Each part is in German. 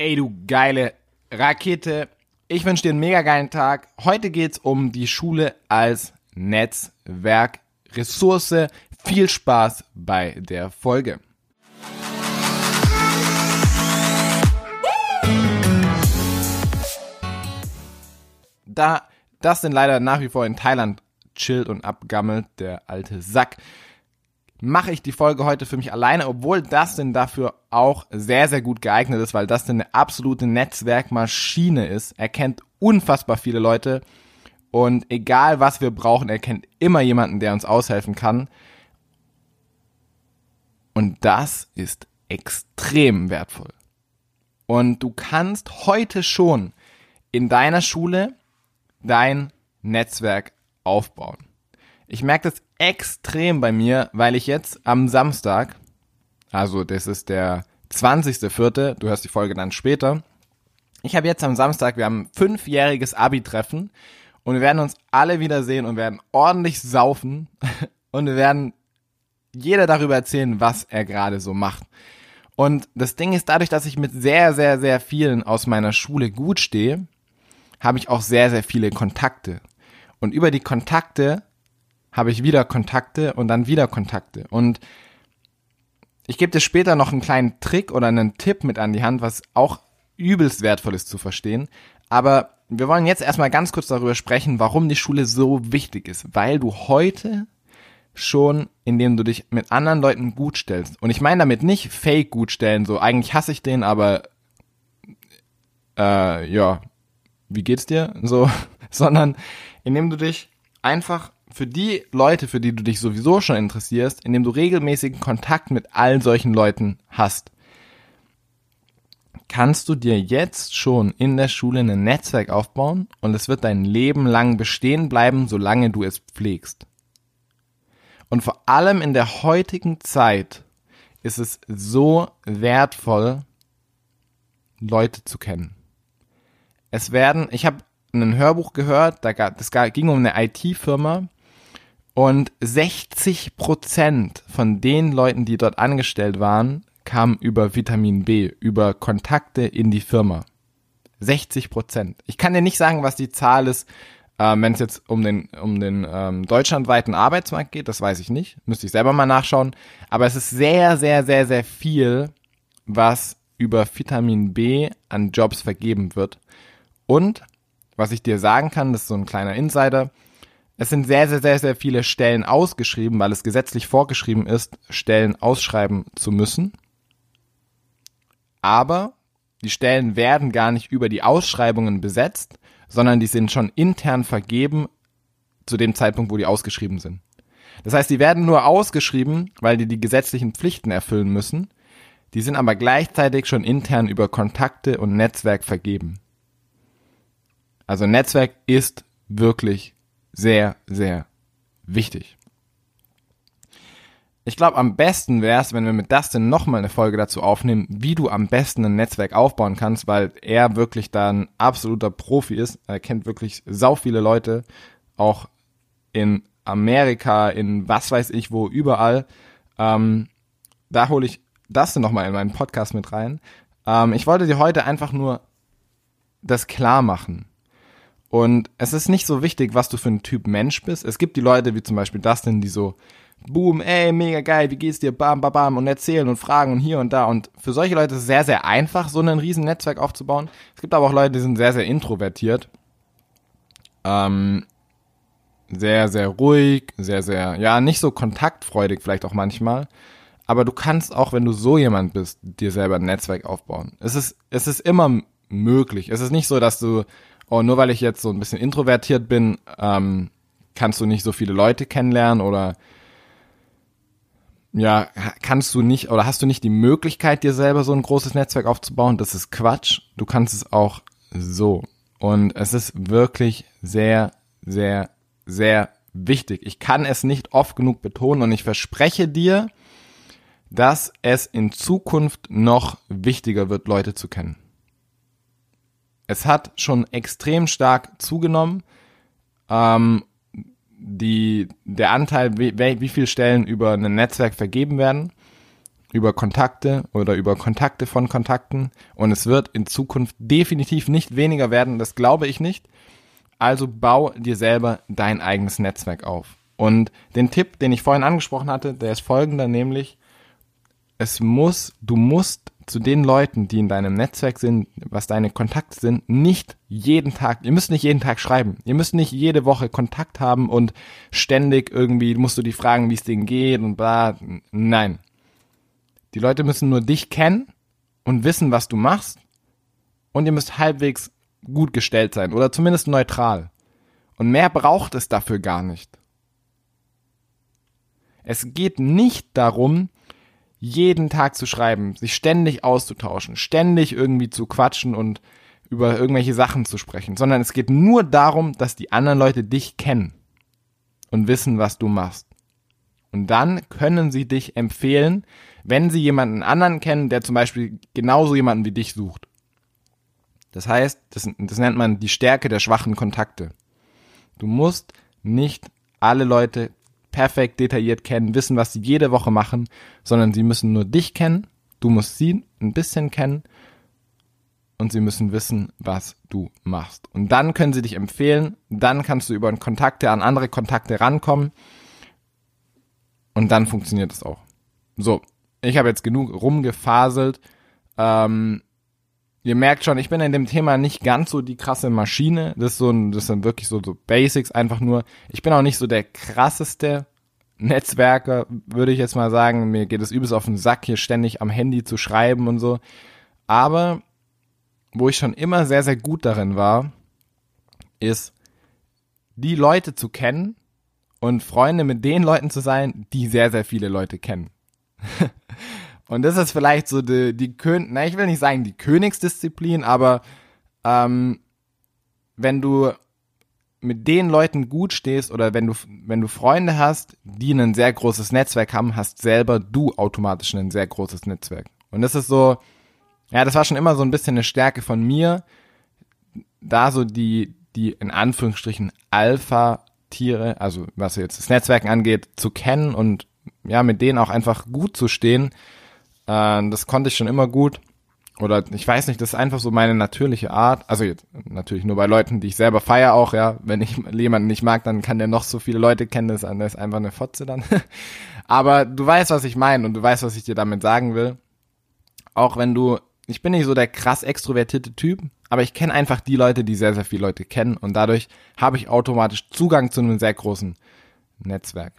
Ey, du geile Rakete. Ich wünsche dir einen mega geilen Tag. Heute geht's um die Schule als Netzwerk, Ressource. Viel Spaß bei der Folge. Da das denn leider nach wie vor in Thailand chillt und abgammelt, der alte Sack, mache ich die Folge heute für mich alleine, obwohl Dustin dafür auch sehr, sehr gut geeignet ist, weil Dustin eine absolute Netzwerkmaschine ist. Er kennt unfassbar viele Leute und egal was wir brauchen, er kennt immer jemanden, der uns aushelfen kann. Und das ist extrem wertvoll. Und du kannst heute schon in deiner Schule dein Netzwerk aufbauen. Ich merke das extrem bei mir, weil ich jetzt am Samstag, also das ist der 20.04., du hörst die Folge dann später, ich habe jetzt am Samstag, wir haben ein fünfjähriges Abi-Treffen und wir werden uns alle wiedersehen und werden ordentlich saufen und wir werden jeder darüber erzählen, was er gerade so macht. Und das Ding ist, dadurch, dass ich mit sehr, sehr, sehr vielen aus meiner Schule gut stehe, habe ich auch sehr, sehr viele Kontakte. Und über die Kontakte habe ich wieder Kontakte und dann wieder Kontakte. Und ich gebe dir später noch einen kleinen Trick oder einen Tipp mit an die Hand, was auch übelst wertvoll ist zu verstehen. Aber wir wollen jetzt erstmal ganz kurz darüber sprechen, warum die Schule so wichtig ist. Weil du heute schon, indem du dich mit anderen Leuten gut stellst. Und ich meine damit nicht fake gut stellen, so eigentlich hasse ich den, aber äh, ja, wie geht's dir? So, sondern indem du dich einfach für die Leute, für die du dich sowieso schon interessierst, indem du regelmäßigen Kontakt mit all solchen Leuten hast, kannst du dir jetzt schon in der Schule ein Netzwerk aufbauen und es wird dein Leben lang bestehen bleiben, solange du es pflegst. Und vor allem in der heutigen Zeit ist es so wertvoll, Leute zu kennen. Es werden, ich habe ein Hörbuch gehört, da gab, das ging um eine IT-Firma und 60 Prozent von den Leuten, die dort angestellt waren, kamen über Vitamin B, über Kontakte in die Firma. 60 Prozent. Ich kann dir nicht sagen, was die Zahl ist, äh, wenn es jetzt um den, um den ähm, deutschlandweiten Arbeitsmarkt geht, das weiß ich nicht. Müsste ich selber mal nachschauen. Aber es ist sehr, sehr, sehr, sehr viel, was über Vitamin B an Jobs vergeben wird. Und was ich dir sagen kann, das ist so ein kleiner Insider, es sind sehr, sehr, sehr, sehr viele Stellen ausgeschrieben, weil es gesetzlich vorgeschrieben ist, Stellen ausschreiben zu müssen. Aber die Stellen werden gar nicht über die Ausschreibungen besetzt, sondern die sind schon intern vergeben zu dem Zeitpunkt, wo die ausgeschrieben sind. Das heißt, die werden nur ausgeschrieben, weil die die gesetzlichen Pflichten erfüllen müssen. Die sind aber gleichzeitig schon intern über Kontakte und Netzwerk vergeben. Also Netzwerk ist wirklich sehr, sehr wichtig. Ich glaube, am besten wäre es, wenn wir mit Dustin nochmal eine Folge dazu aufnehmen, wie du am besten ein Netzwerk aufbauen kannst, weil er wirklich da ein absoluter Profi ist. Er kennt wirklich sau viele Leute, auch in Amerika, in was weiß ich wo, überall. Ähm, da hole ich Dustin nochmal in meinen Podcast mit rein. Ähm, ich wollte dir heute einfach nur das klar machen. Und es ist nicht so wichtig, was du für ein Typ Mensch bist. Es gibt die Leute wie zum Beispiel Dustin, die so, boom, ey, mega geil, wie geht's dir, bam, bam, bam, und erzählen und fragen und hier und da. Und für solche Leute ist es sehr, sehr einfach, so ein riesen Netzwerk aufzubauen. Es gibt aber auch Leute, die sind sehr, sehr introvertiert. Ähm, sehr, sehr ruhig, sehr, sehr, ja, nicht so kontaktfreudig vielleicht auch manchmal. Aber du kannst auch, wenn du so jemand bist, dir selber ein Netzwerk aufbauen. Es ist, es ist immer möglich. Es ist nicht so, dass du oh, nur weil ich jetzt so ein bisschen introvertiert bin, ähm, kannst du nicht so viele Leute kennenlernen oder ja, kannst du nicht oder hast du nicht die Möglichkeit, dir selber so ein großes Netzwerk aufzubauen? Das ist Quatsch. Du kannst es auch so. Und es ist wirklich sehr, sehr, sehr wichtig. Ich kann es nicht oft genug betonen und ich verspreche dir, dass es in Zukunft noch wichtiger wird, Leute zu kennen. Es hat schon extrem stark zugenommen. Ähm, die, der Anteil, wie, wie viele Stellen über ein Netzwerk vergeben werden. über Kontakte oder über Kontakte von Kontakten und es wird in Zukunft definitiv nicht weniger werden, das glaube ich nicht. Also bau dir selber dein eigenes Netzwerk auf. Und den Tipp, den ich vorhin angesprochen hatte, der ist folgender, nämlich es muss, du musst zu den Leuten, die in deinem Netzwerk sind, was deine Kontakte sind, nicht jeden Tag, ihr müsst nicht jeden Tag schreiben. Ihr müsst nicht jede Woche Kontakt haben und ständig irgendwie musst du die fragen, wie es denen geht und bla. Nein. Die Leute müssen nur dich kennen und wissen, was du machst. Und ihr müsst halbwegs gut gestellt sein oder zumindest neutral. Und mehr braucht es dafür gar nicht. Es geht nicht darum, jeden Tag zu schreiben, sich ständig auszutauschen, ständig irgendwie zu quatschen und über irgendwelche Sachen zu sprechen, sondern es geht nur darum, dass die anderen Leute dich kennen und wissen, was du machst. Und dann können sie dich empfehlen, wenn sie jemanden anderen kennen, der zum Beispiel genauso jemanden wie dich sucht. Das heißt, das, das nennt man die Stärke der schwachen Kontakte. Du musst nicht alle Leute perfekt detailliert kennen, wissen, was sie jede Woche machen, sondern sie müssen nur dich kennen, du musst sie ein bisschen kennen und sie müssen wissen, was du machst. Und dann können sie dich empfehlen, dann kannst du über Kontakte an andere Kontakte rankommen und dann funktioniert es auch. So, ich habe jetzt genug rumgefaselt. Ähm, ihr merkt schon, ich bin in dem Thema nicht ganz so die krasse Maschine. Das ist so ein, das sind wirklich so, so Basics einfach nur. Ich bin auch nicht so der krasseste Netzwerker, würde ich jetzt mal sagen. Mir geht es übelst auf den Sack, hier ständig am Handy zu schreiben und so. Aber wo ich schon immer sehr, sehr gut darin war, ist, die Leute zu kennen und Freunde mit den Leuten zu sein, die sehr, sehr viele Leute kennen. Und das ist vielleicht so die, die Kön na, ich will nicht sagen die Königsdisziplin, aber ähm, wenn du mit den Leuten gut stehst oder wenn du, wenn du Freunde hast, die ein sehr großes Netzwerk haben, hast selber du automatisch ein sehr großes Netzwerk. Und das ist so, ja, das war schon immer so ein bisschen eine Stärke von mir, da so die, die in Anführungsstrichen Alpha-Tiere, also was jetzt das Netzwerken angeht, zu kennen und ja, mit denen auch einfach gut zu stehen, äh, das konnte ich schon immer gut. Oder ich weiß nicht, das ist einfach so meine natürliche Art. Also jetzt natürlich nur bei Leuten, die ich selber feier auch, ja. Wenn ich jemanden nicht mag, dann kann der noch so viele Leute kennen, das ist einfach eine Fotze dann. Aber du weißt, was ich meine und du weißt, was ich dir damit sagen will. Auch wenn du, ich bin nicht so der krass extrovertierte Typ, aber ich kenne einfach die Leute, die sehr, sehr viele Leute kennen und dadurch habe ich automatisch Zugang zu einem sehr großen Netzwerk.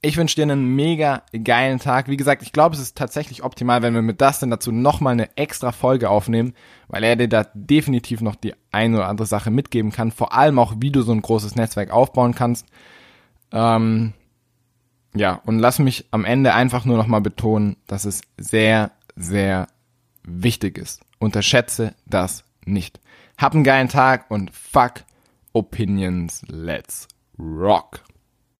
Ich wünsche dir einen mega geilen Tag. Wie gesagt, ich glaube, es ist tatsächlich optimal, wenn wir mit Dustin dazu nochmal eine extra Folge aufnehmen, weil er dir da definitiv noch die eine oder andere Sache mitgeben kann. Vor allem auch, wie du so ein großes Netzwerk aufbauen kannst. Ähm, ja, und lass mich am Ende einfach nur nochmal betonen, dass es sehr, sehr wichtig ist. Unterschätze das nicht. Hab einen geilen Tag und fuck Opinions. Let's rock.